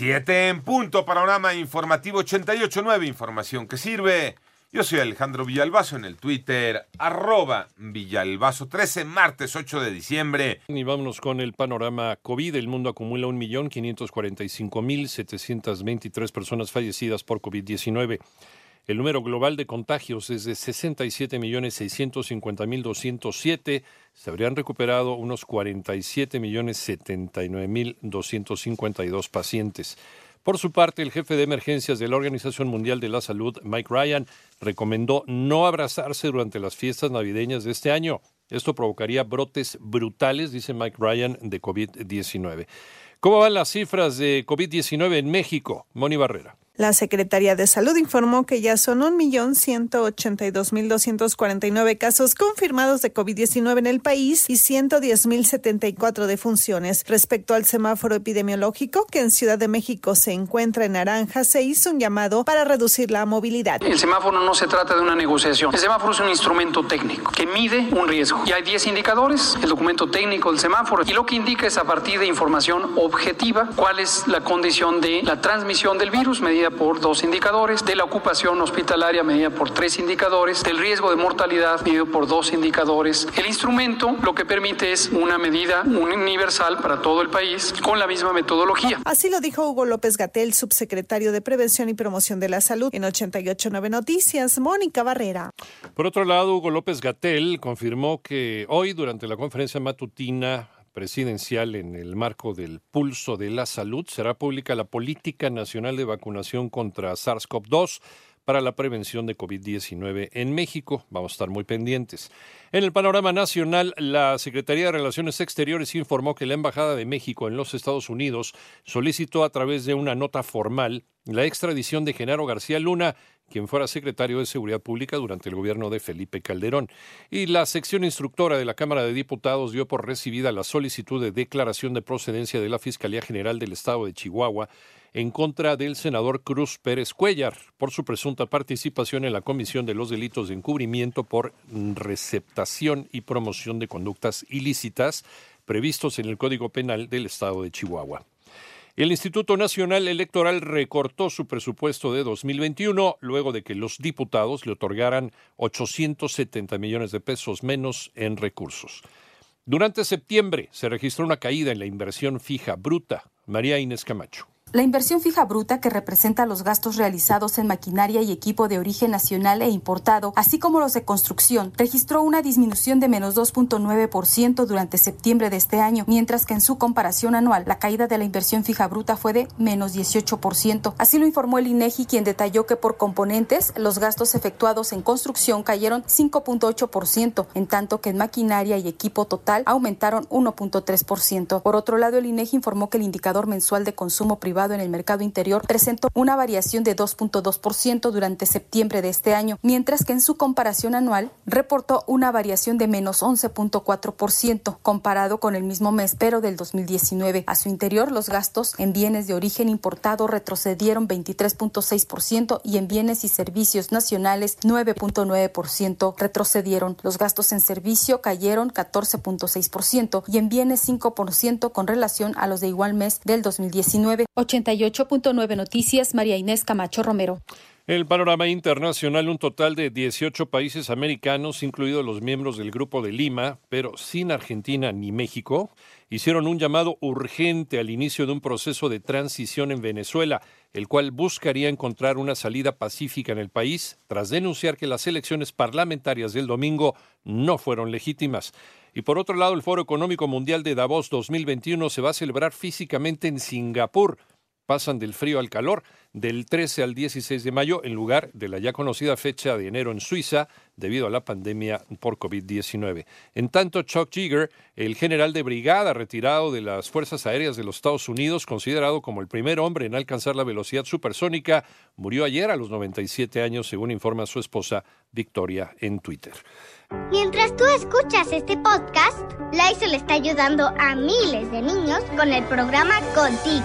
Siete en punto, panorama informativo 88.9, información que sirve. Yo soy Alejandro Villalbazo en el Twitter, arroba Villalbazo 13, martes 8 de diciembre. Y vámonos con el panorama COVID. El mundo acumula 1.545.723 personas fallecidas por COVID-19. El número global de contagios es de 67.650.207. Se habrían recuperado unos 47.079.252 pacientes. Por su parte, el jefe de emergencias de la Organización Mundial de la Salud, Mike Ryan, recomendó no abrazarse durante las fiestas navideñas de este año. Esto provocaría brotes brutales, dice Mike Ryan, de COVID-19. ¿Cómo van las cifras de COVID-19 en México? Moni Barrera. La Secretaría de Salud informó que ya son 1.182.249 casos confirmados de COVID-19 en el país y 110.074 defunciones. Respecto al semáforo epidemiológico, que en Ciudad de México se encuentra en naranja, se hizo un llamado para reducir la movilidad. El semáforo no se trata de una negociación. El semáforo es un instrumento técnico que mide un riesgo. Y hay 10 indicadores, el documento técnico del semáforo, y lo que indica es a partir de información objetiva cuál es la condición de la transmisión del virus medida por dos indicadores, de la ocupación hospitalaria medida por tres indicadores, del riesgo de mortalidad medido por dos indicadores. El instrumento lo que permite es una medida universal para todo el país con la misma metodología. Así lo dijo Hugo López Gatel, subsecretario de Prevención y Promoción de la Salud en 889 Noticias, Mónica Barrera. Por otro lado, Hugo López Gatel confirmó que hoy, durante la conferencia matutina presidencial en el marco del pulso de la salud será pública la política nacional de vacunación contra SARS-CoV-2 para la prevención de COVID-19 en México. Vamos a estar muy pendientes. En el panorama nacional, la Secretaría de Relaciones Exteriores informó que la Embajada de México en los Estados Unidos solicitó a través de una nota formal la extradición de Genaro García Luna, quien fuera secretario de Seguridad Pública durante el gobierno de Felipe Calderón. Y la sección instructora de la Cámara de Diputados dio por recibida la solicitud de declaración de procedencia de la Fiscalía General del Estado de Chihuahua en contra del senador Cruz Pérez Cuellar por su presunta participación en la comisión de los delitos de encubrimiento por receptación y promoción de conductas ilícitas previstos en el Código Penal del Estado de Chihuahua. El Instituto Nacional Electoral recortó su presupuesto de 2021 luego de que los diputados le otorgaran 870 millones de pesos menos en recursos. Durante septiembre se registró una caída en la inversión fija bruta. María Inés Camacho. La inversión fija bruta, que representa los gastos realizados en maquinaria y equipo de origen nacional e importado, así como los de construcción, registró una disminución de menos 2.9% durante septiembre de este año, mientras que en su comparación anual la caída de la inversión fija bruta fue de menos 18%. Así lo informó el INEGI, quien detalló que por componentes los gastos efectuados en construcción cayeron 5.8%, en tanto que en maquinaria y equipo total aumentaron 1.3%. Por otro lado, el INEGI informó que el indicador mensual de consumo privado en el mercado interior presentó una variación de 2.2% durante septiembre de este año, mientras que en su comparación anual reportó una variación de menos 11.4% comparado con el mismo mes pero del 2019. A su interior, los gastos en bienes de origen importado retrocedieron 23.6% y en bienes y servicios nacionales 9.9% retrocedieron. Los gastos en servicio cayeron 14.6% y en bienes 5% con relación a los de igual mes del 2019. 88.9 Noticias, María Inés Camacho Romero. El panorama internacional, un total de 18 países americanos, incluidos los miembros del Grupo de Lima, pero sin Argentina ni México, hicieron un llamado urgente al inicio de un proceso de transición en Venezuela, el cual buscaría encontrar una salida pacífica en el país, tras denunciar que las elecciones parlamentarias del domingo no fueron legítimas. Y por otro lado, el Foro Económico Mundial de Davos 2021 se va a celebrar físicamente en Singapur. Pasan del frío al calor. del 13 al 16 de mayo en lugar de la ya conocida fecha de enero en Suiza debido a la pandemia por COVID-19. En tanto, Chuck Yeager, el general de brigada retirado de las Fuerzas Aéreas de los Estados Unidos, considerado como el primer hombre en alcanzar la velocidad supersónica, murió ayer a los 97 años, según informa su esposa Victoria en Twitter. Mientras tú escuchas este podcast, Lysol está ayudando a miles de niños con el programa Contigo,